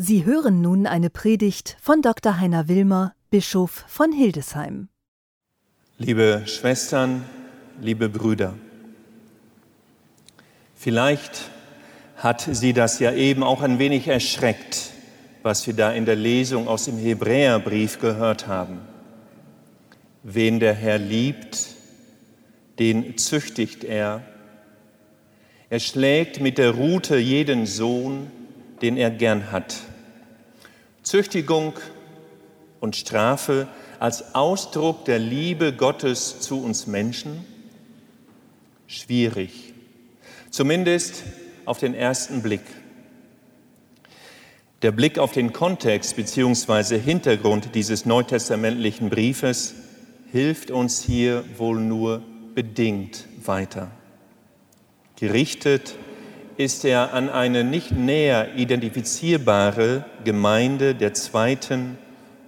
Sie hören nun eine Predigt von Dr. Heiner Wilmer, Bischof von Hildesheim. Liebe Schwestern, liebe Brüder, vielleicht hat Sie das ja eben auch ein wenig erschreckt, was wir da in der Lesung aus dem Hebräerbrief gehört haben. Wen der Herr liebt, den züchtigt er. Er schlägt mit der Rute jeden Sohn, den er gern hat. Züchtigung und Strafe als Ausdruck der Liebe Gottes zu uns Menschen? Schwierig, zumindest auf den ersten Blick. Der Blick auf den Kontext bzw. Hintergrund dieses neutestamentlichen Briefes hilft uns hier wohl nur bedingt weiter. Gerichtet ist er an eine nicht näher identifizierbare Gemeinde der zweiten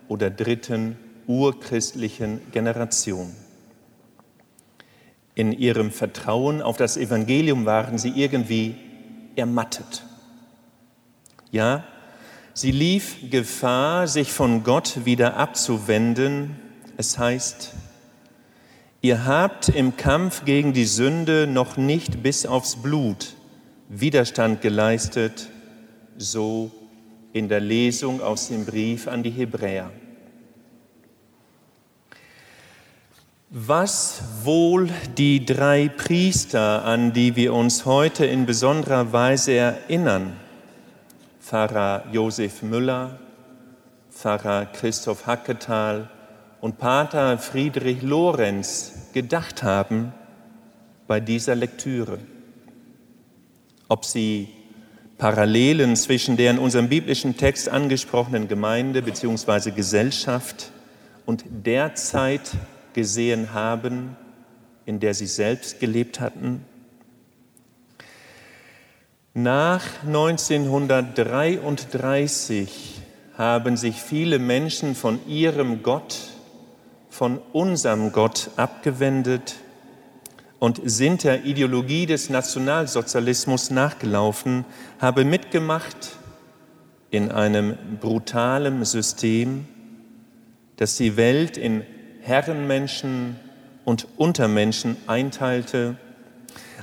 oder dritten urchristlichen Generation. In ihrem Vertrauen auf das Evangelium waren sie irgendwie ermattet. Ja, sie lief Gefahr, sich von Gott wieder abzuwenden. Es heißt, ihr habt im Kampf gegen die Sünde noch nicht bis aufs Blut Widerstand geleistet, so in der Lesung aus dem Brief an die Hebräer. Was wohl die drei Priester, an die wir uns heute in besonderer Weise erinnern, Pfarrer Josef Müller, Pfarrer Christoph Hacketal und Pater Friedrich Lorenz gedacht haben bei dieser Lektüre ob sie Parallelen zwischen der in unserem biblischen Text angesprochenen Gemeinde bzw. Gesellschaft und der Zeit gesehen haben, in der sie selbst gelebt hatten. Nach 1933 haben sich viele Menschen von ihrem Gott, von unserem Gott abgewendet und sind der Ideologie des Nationalsozialismus nachgelaufen, habe mitgemacht in einem brutalen System, das die Welt in Herrenmenschen und Untermenschen einteilte.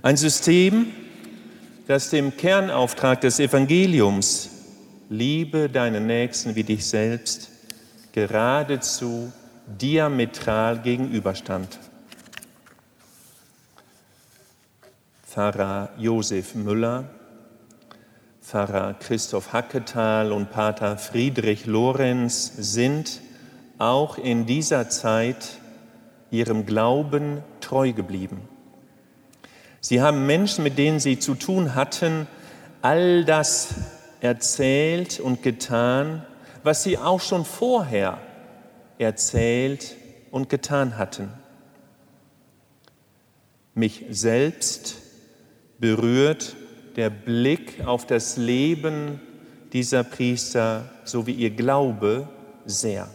Ein System, das dem Kernauftrag des Evangeliums, liebe deinen Nächsten wie dich selbst, geradezu diametral gegenüberstand. Pfarrer Josef Müller, Pfarrer Christoph Hacketal und Pater Friedrich Lorenz sind auch in dieser Zeit ihrem Glauben treu geblieben. Sie haben Menschen, mit denen sie zu tun hatten, all das erzählt und getan, was sie auch schon vorher erzählt und getan hatten. Mich selbst berührt der Blick auf das Leben dieser Priester sowie ihr Glaube sehr.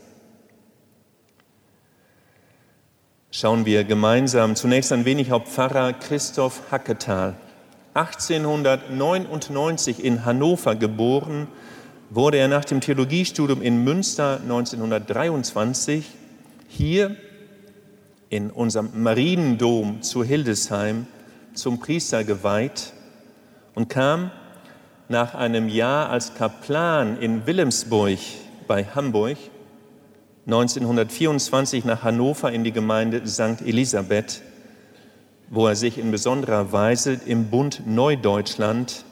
Schauen wir gemeinsam zunächst ein wenig auf Pfarrer Christoph Hacketal. 1899 in Hannover geboren, wurde er nach dem Theologiestudium in Münster 1923 hier in unserem Mariendom zu Hildesheim zum Priester geweiht und kam nach einem Jahr als Kaplan in Wilhelmsburg bei Hamburg 1924 nach Hannover in die Gemeinde St. Elisabeth, wo er sich in besonderer Weise im Bund Neudeutschland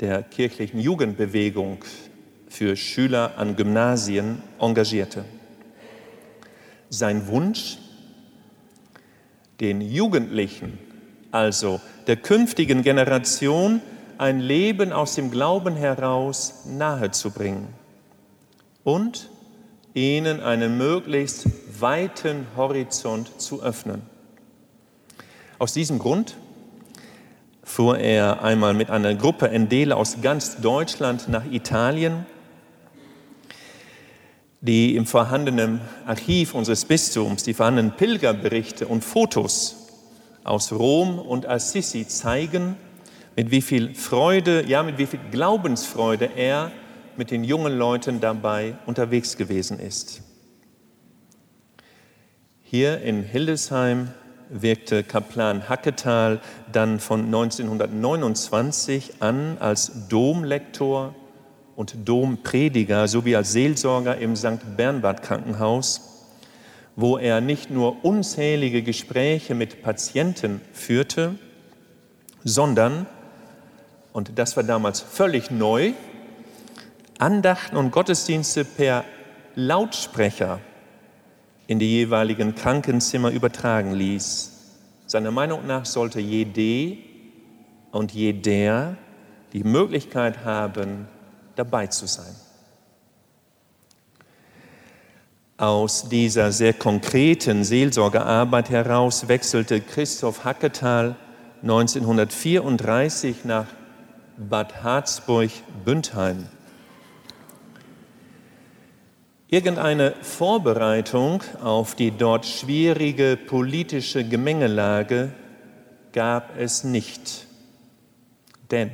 der kirchlichen Jugendbewegung für Schüler an Gymnasien engagierte. Sein Wunsch, den Jugendlichen also der künftigen Generation ein Leben aus dem Glauben heraus nahezubringen und ihnen einen möglichst weiten Horizont zu öffnen. Aus diesem Grund fuhr er einmal mit einer Gruppe Endele aus ganz Deutschland nach Italien, die im vorhandenen Archiv unseres Bistums, die vorhandenen Pilgerberichte und Fotos aus Rom und Assisi zeigen, mit wie viel Freude, ja mit wie viel Glaubensfreude er mit den jungen Leuten dabei unterwegs gewesen ist. Hier in Hildesheim wirkte Kaplan Hacketal dann von 1929 an als Domlektor und Domprediger sowie als Seelsorger im St. Bernward Krankenhaus, wo er nicht nur unzählige Gespräche mit Patienten führte, sondern, und das war damals völlig neu, Andachten und Gottesdienste per Lautsprecher in die jeweiligen Krankenzimmer übertragen ließ. Seiner Meinung nach sollte jede und jeder die Möglichkeit haben, dabei zu sein. Aus dieser sehr konkreten Seelsorgearbeit heraus wechselte Christoph Hacketal 1934 nach Bad Harzburg-Bündheim. Irgendeine Vorbereitung auf die dort schwierige politische Gemengelage gab es nicht. Denn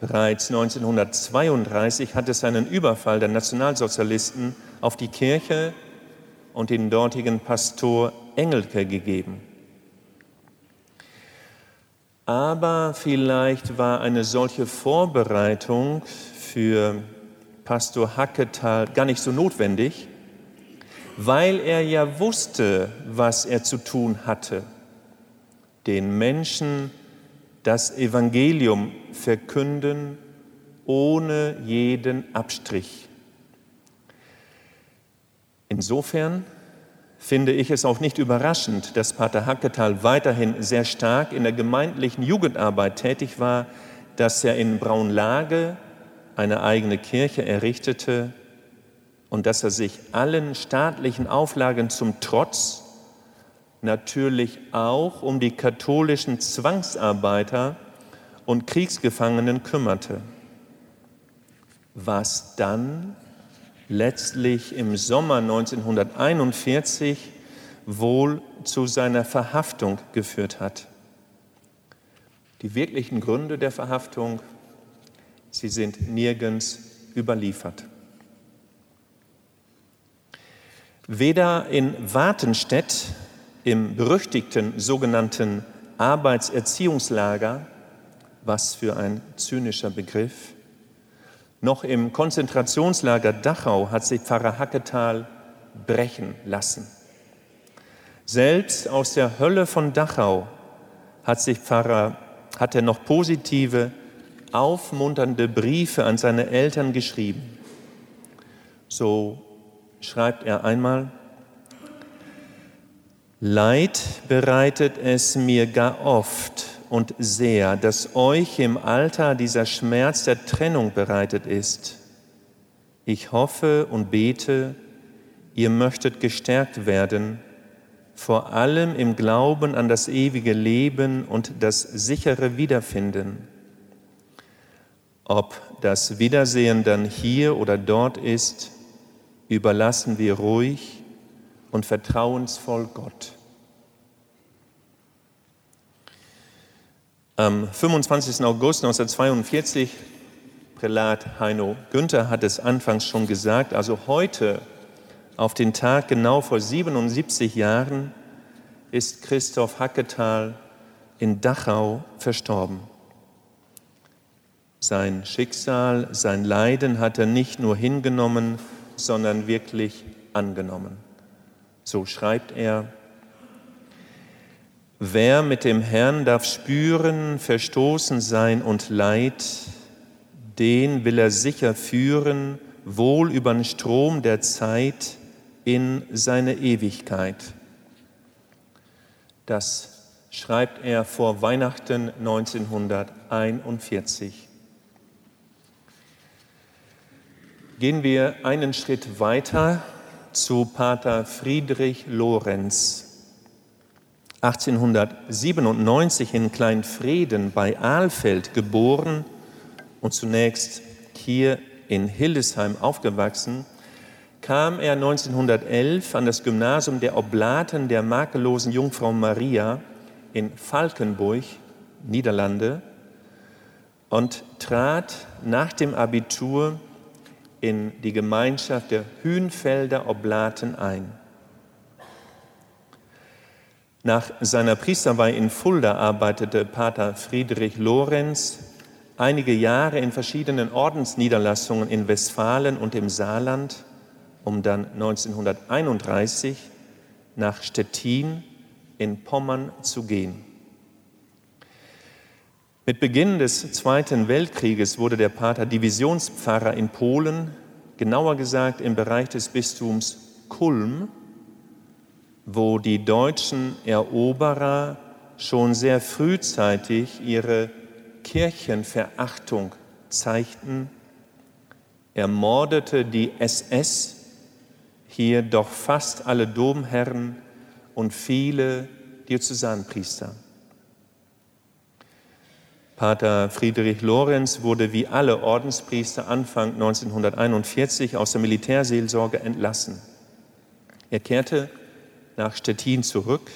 bereits 1932 hat es einen Überfall der Nationalsozialisten auf die Kirche und den dortigen Pastor Engelke gegeben. Aber vielleicht war eine solche Vorbereitung für Pastor Hacketal gar nicht so notwendig, weil er ja wusste, was er zu tun hatte. Den Menschen das Evangelium verkünden ohne jeden Abstrich. Insofern finde ich es auch nicht überraschend, dass Pater Hacketal weiterhin sehr stark in der gemeindlichen Jugendarbeit tätig war, dass er in Braunlage eine eigene Kirche errichtete und dass er sich allen staatlichen Auflagen zum Trotz natürlich auch um die katholischen Zwangsarbeiter und Kriegsgefangenen kümmerte, was dann letztlich im Sommer 1941 wohl zu seiner Verhaftung geführt hat. Die wirklichen Gründe der Verhaftung Sie sind nirgends überliefert. Weder in Wartenstedt im berüchtigten sogenannten Arbeitserziehungslager, was für ein zynischer Begriff, noch im Konzentrationslager Dachau hat sich Pfarrer Hacketal brechen lassen. Selbst aus der Hölle von Dachau hat sich Pfarrer, hat er noch positive aufmunternde Briefe an seine Eltern geschrieben. So schreibt er einmal, Leid bereitet es mir gar oft und sehr, dass euch im Alter dieser Schmerz der Trennung bereitet ist. Ich hoffe und bete, ihr möchtet gestärkt werden, vor allem im Glauben an das ewige Leben und das sichere Wiederfinden ob das Wiedersehen dann hier oder dort ist, überlassen wir ruhig und vertrauensvoll Gott. Am 25. August 1942, Prälat Heino Günther hat es anfangs schon gesagt, also heute, auf den Tag genau vor 77 Jahren, ist Christoph Hacketal in Dachau verstorben. Sein Schicksal, sein Leiden hat er nicht nur hingenommen, sondern wirklich angenommen. So schreibt er, Wer mit dem Herrn darf spüren, verstoßen sein und Leid, den will er sicher führen, wohl über den Strom der Zeit in seine Ewigkeit. Das schreibt er vor Weihnachten 1941. Gehen wir einen Schritt weiter zu Pater Friedrich Lorenz. 1897 in Kleinfrieden bei Ahlfeld geboren und zunächst hier in Hildesheim aufgewachsen, kam er 1911 an das Gymnasium der Oblaten der makellosen Jungfrau Maria in Falkenburg, Niederlande, und trat nach dem Abitur in die Gemeinschaft der Hühnfelder Oblaten ein. Nach seiner Priesterweihe in Fulda arbeitete Pater Friedrich Lorenz einige Jahre in verschiedenen Ordensniederlassungen in Westfalen und im Saarland, um dann 1931 nach Stettin in Pommern zu gehen. Mit Beginn des Zweiten Weltkrieges wurde der Pater Divisionspfarrer in Polen, genauer gesagt im Bereich des Bistums Kulm, wo die deutschen Eroberer schon sehr frühzeitig ihre Kirchenverachtung zeigten, ermordete die SS hier doch fast alle Domherren und viele Diözesanpriester. Pater Friedrich Lorenz wurde wie alle Ordenspriester Anfang 1941 aus der Militärseelsorge entlassen. Er kehrte nach Stettin zurück,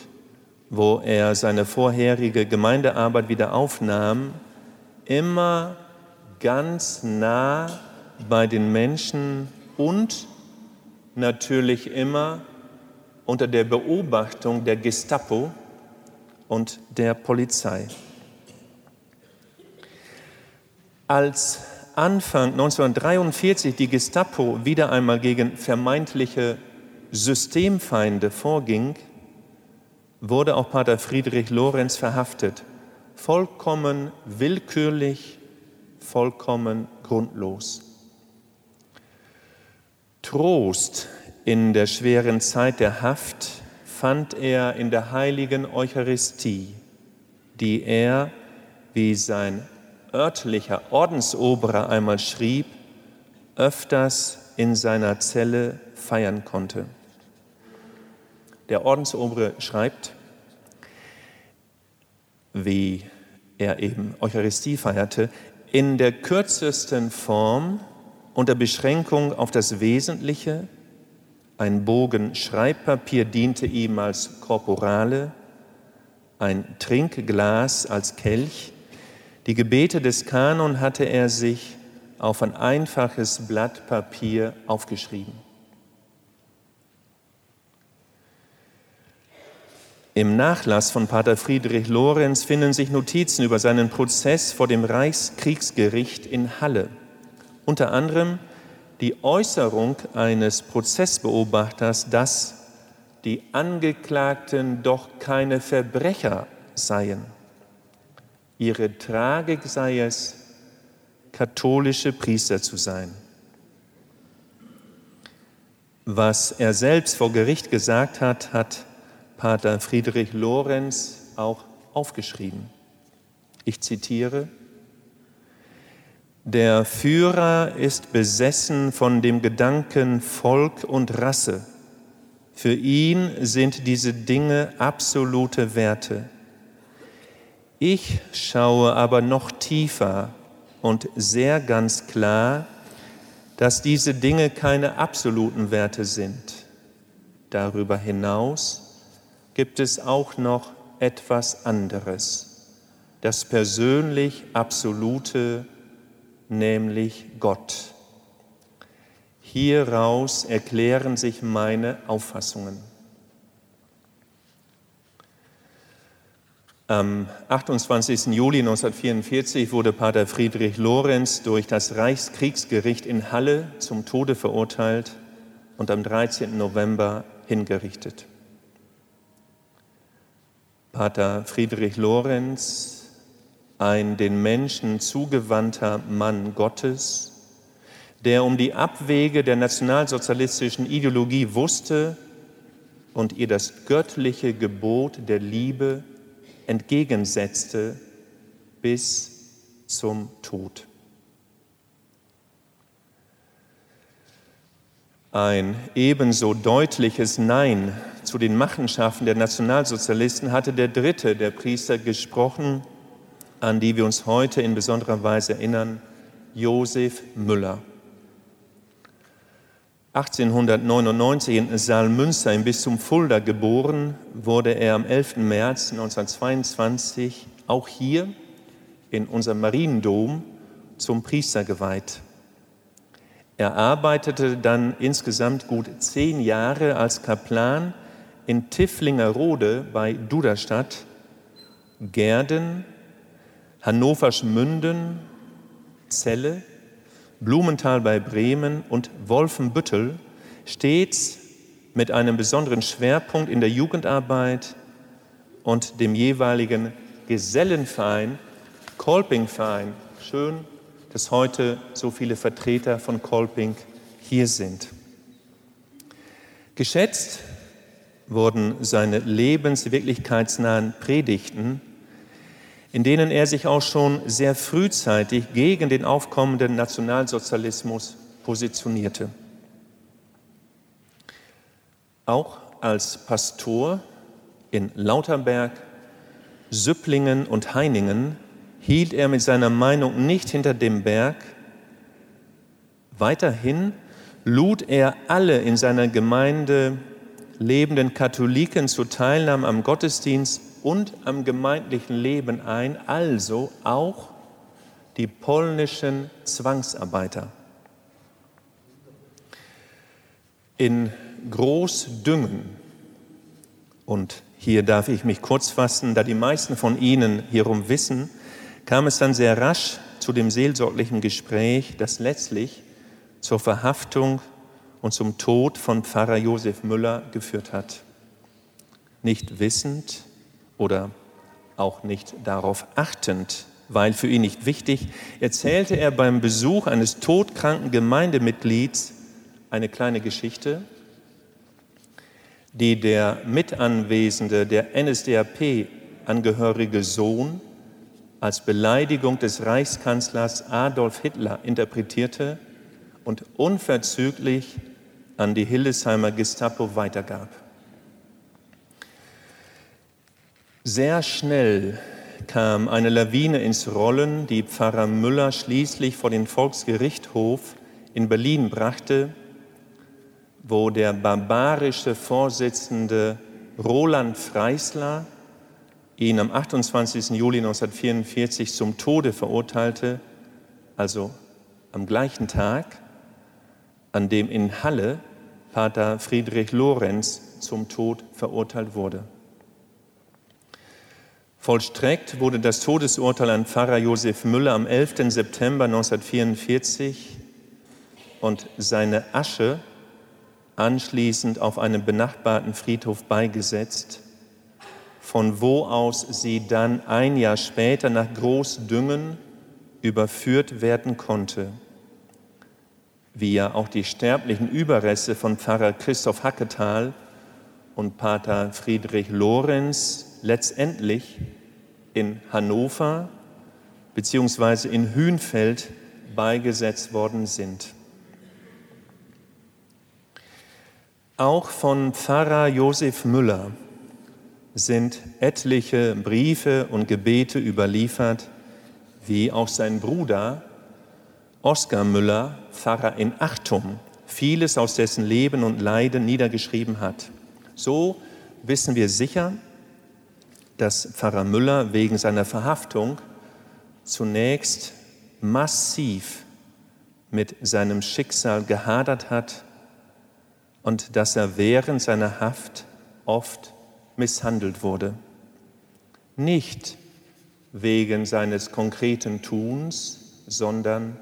wo er seine vorherige Gemeindearbeit wieder aufnahm immer ganz nah bei den Menschen und natürlich immer unter der Beobachtung der Gestapo und der Polizei. Als Anfang 1943 die Gestapo wieder einmal gegen vermeintliche Systemfeinde vorging, wurde auch Pater Friedrich Lorenz verhaftet vollkommen willkürlich, vollkommen grundlos. Trost in der schweren Zeit der Haft fand er in der heiligen Eucharistie, die er, wie sein örtlicher Ordensoberer einmal schrieb, öfters in seiner Zelle feiern konnte. Der Ordensobere schreibt, wie er eben Eucharistie feierte, in der kürzesten Form unter Beschränkung auf das Wesentliche. Ein Bogen Schreibpapier diente ihm als Korporale, ein Trinkglas als Kelch. Die Gebete des Kanon hatte er sich auf ein einfaches Blatt Papier aufgeschrieben. Im Nachlass von Pater Friedrich Lorenz finden sich Notizen über seinen Prozess vor dem Reichskriegsgericht in Halle. Unter anderem die Äußerung eines Prozessbeobachters, dass die Angeklagten doch keine Verbrecher seien. Ihre Tragik sei es, katholische Priester zu sein. Was er selbst vor Gericht gesagt hat, hat Pater Friedrich Lorenz auch aufgeschrieben. Ich zitiere, der Führer ist besessen von dem Gedanken Volk und Rasse. Für ihn sind diese Dinge absolute Werte. Ich schaue aber noch tiefer und sehr ganz klar, dass diese Dinge keine absoluten Werte sind. Darüber hinaus gibt es auch noch etwas anderes, das persönlich Absolute, nämlich Gott. Hieraus erklären sich meine Auffassungen. Am 28. Juli 1944 wurde Pater Friedrich Lorenz durch das Reichskriegsgericht in Halle zum Tode verurteilt und am 13. November hingerichtet. Pater Friedrich Lorenz, ein den Menschen zugewandter Mann Gottes, der um die Abwege der nationalsozialistischen Ideologie wusste und ihr das göttliche Gebot der Liebe entgegensetzte bis zum Tod. Ein ebenso deutliches Nein zu den Machenschaften der Nationalsozialisten hatte der dritte der Priester gesprochen, an die wir uns heute in besonderer Weise erinnern, Josef Müller. 1899 in Saalmünster im Bistum Fulda geboren, wurde er am 11. März 1922 auch hier in unserem Mariendom zum Priester geweiht. Er arbeitete dann insgesamt gut zehn Jahre als Kaplan in Tifflingerode bei Duderstadt, Gerden, Hannovers Münden, Celle, Blumenthal bei Bremen und Wolfenbüttel, stets mit einem besonderen Schwerpunkt in der Jugendarbeit und dem jeweiligen Gesellenverein, Kolpingverein. Schön, dass heute so viele Vertreter von Kolping hier sind. Geschätzt wurden seine lebenswirklichkeitsnahen Predigten, in denen er sich auch schon sehr frühzeitig gegen den aufkommenden Nationalsozialismus positionierte. Auch als Pastor in Lauterberg, Süpplingen und Heiningen hielt er mit seiner Meinung nicht hinter dem Berg. Weiterhin lud er alle in seiner Gemeinde lebenden Katholiken zur Teilnahme am Gottesdienst und am gemeindlichen Leben ein, also auch die polnischen Zwangsarbeiter. In Großdüngen, und hier darf ich mich kurz fassen, da die meisten von Ihnen hierum wissen, kam es dann sehr rasch zu dem seelsorglichen Gespräch, das letztlich zur Verhaftung und zum Tod von Pfarrer Josef Müller geführt hat. Nicht wissend oder auch nicht darauf achtend, weil für ihn nicht wichtig, erzählte er beim Besuch eines todkranken Gemeindemitglieds eine kleine Geschichte, die der mitanwesende, der NSDAP angehörige Sohn als Beleidigung des Reichskanzlers Adolf Hitler interpretierte und unverzüglich an die Hildesheimer Gestapo weitergab. Sehr schnell kam eine Lawine ins Rollen, die Pfarrer Müller schließlich vor den Volksgerichtshof in Berlin brachte, wo der barbarische Vorsitzende Roland Freisler ihn am 28. Juli 1944 zum Tode verurteilte, also am gleichen Tag, an dem in Halle Pater Friedrich Lorenz zum Tod verurteilt wurde. Vollstreckt wurde das Todesurteil an Pfarrer Josef Müller am 11. September 1944 und seine Asche anschließend auf einem benachbarten Friedhof beigesetzt von wo aus sie dann ein Jahr später nach Großdüngen überführt werden konnte, wie ja auch die sterblichen Überreste von Pfarrer Christoph Hacketal und Pater Friedrich Lorenz letztendlich in Hannover bzw. in Hünfeld beigesetzt worden sind. Auch von Pfarrer Josef Müller sind etliche Briefe und Gebete überliefert, wie auch sein Bruder Oskar Müller, Pfarrer in Achtum, vieles aus dessen Leben und Leiden niedergeschrieben hat. So wissen wir sicher, dass Pfarrer Müller wegen seiner Verhaftung zunächst massiv mit seinem Schicksal gehadert hat und dass er während seiner Haft oft misshandelt wurde. Nicht wegen seines konkreten Tuns, sondern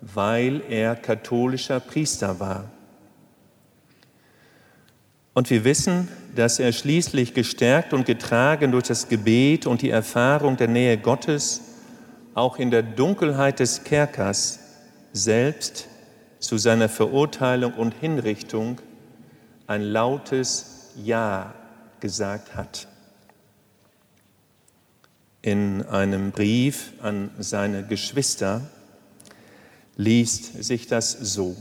weil er katholischer Priester war. Und wir wissen, dass er schließlich gestärkt und getragen durch das Gebet und die Erfahrung der Nähe Gottes auch in der Dunkelheit des Kerkers selbst zu seiner Verurteilung und Hinrichtung ein lautes Ja gesagt hat. In einem Brief an seine Geschwister liest sich das so.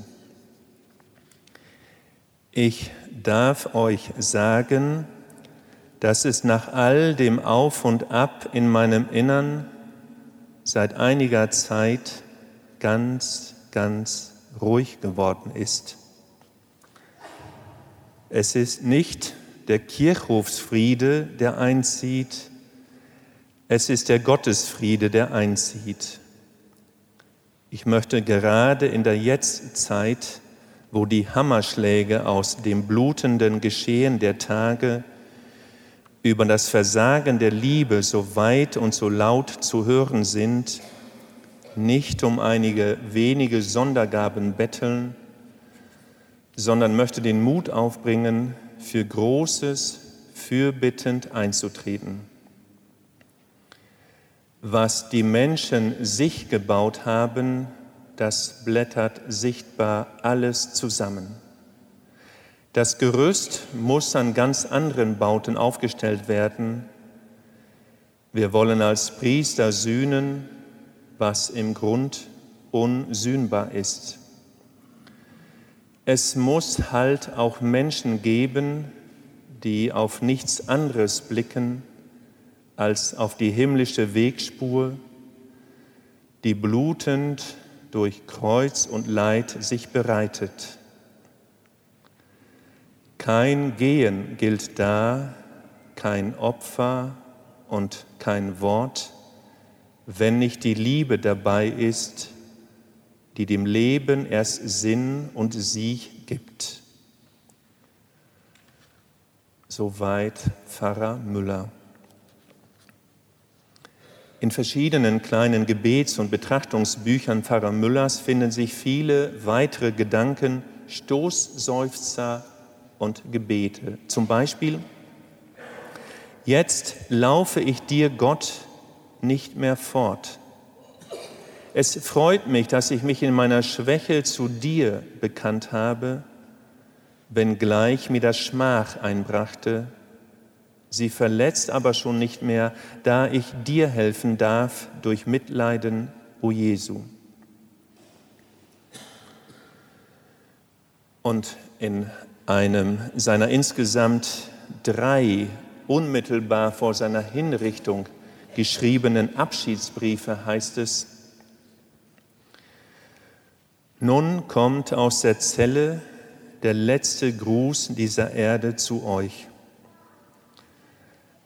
Ich darf euch sagen, dass es nach all dem Auf und Ab in meinem Innern seit einiger Zeit ganz, ganz ruhig geworden ist. Es ist nicht der Kirchhofsfriede, der einzieht, Es ist der Gottesfriede, der einzieht. Ich möchte gerade in der Jetztzeit, wo die Hammerschläge aus dem blutenden Geschehen der Tage über das Versagen der Liebe so weit und so laut zu hören sind, nicht um einige wenige Sondergaben betteln, sondern möchte den Mut aufbringen, für Großes fürbittend einzutreten. Was die Menschen sich gebaut haben, das blättert sichtbar alles zusammen. Das Gerüst muss an ganz anderen Bauten aufgestellt werden. Wir wollen als Priester sühnen, was im Grund unsühnbar ist. Es muss halt auch Menschen geben, die auf nichts anderes blicken als auf die himmlische Wegspur, die blutend durch Kreuz und Leid sich bereitet. Kein Gehen gilt da, kein Opfer und kein Wort, wenn nicht die Liebe dabei ist, die dem Leben erst Sinn und Sieg gibt. Soweit Pfarrer Müller. In verschiedenen kleinen Gebets- und Betrachtungsbüchern Pfarrer Müllers finden sich viele weitere Gedanken, Stoßseufzer und Gebete. Zum Beispiel, jetzt laufe ich dir, Gott, nicht mehr fort. Es freut mich, dass ich mich in meiner Schwäche zu dir bekannt habe, wenngleich mir das Schmach einbrachte. Sie verletzt aber schon nicht mehr, da ich dir helfen darf durch Mitleiden, o Jesu. Und in einem seiner insgesamt drei unmittelbar vor seiner Hinrichtung geschriebenen Abschiedsbriefe heißt es, nun kommt aus der Zelle der letzte Gruß dieser Erde zu euch.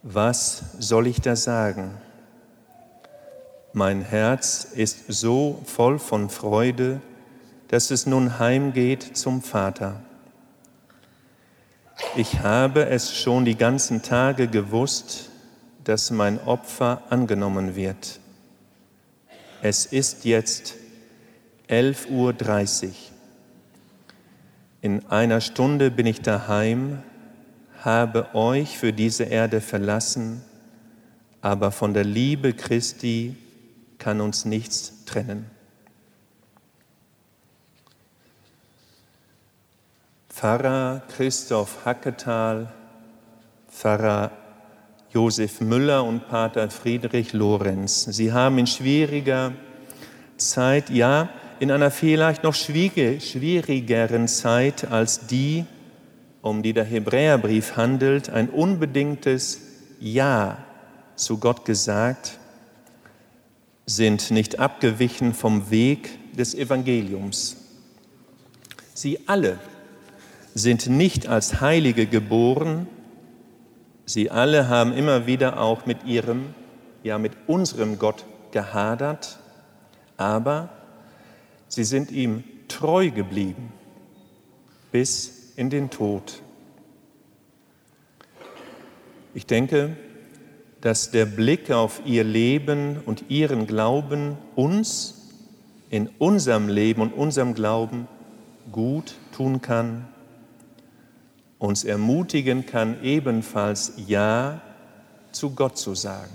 Was soll ich da sagen? Mein Herz ist so voll von Freude, dass es nun heimgeht zum Vater. Ich habe es schon die ganzen Tage gewusst, dass mein Opfer angenommen wird. Es ist jetzt 11.30 Uhr. In einer Stunde bin ich daheim, habe euch für diese Erde verlassen, aber von der Liebe Christi kann uns nichts trennen. Pfarrer Christoph Hacketal, Pfarrer Josef Müller und Pater Friedrich Lorenz. Sie haben in schwieriger Zeit, ja, in einer vielleicht noch schwierigeren Zeit als die, um die der Hebräerbrief handelt, ein unbedingtes Ja zu Gott gesagt, sind nicht abgewichen vom Weg des Evangeliums. Sie alle sind nicht als Heilige geboren, Sie alle haben immer wieder auch mit ihrem, ja mit unserem Gott gehadert, aber sie sind ihm treu geblieben bis in den Tod. Ich denke, dass der Blick auf ihr Leben und ihren Glauben uns in unserem Leben und unserem Glauben gut tun kann uns ermutigen kann, ebenfalls Ja zu Gott zu sagen.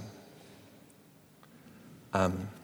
Amen.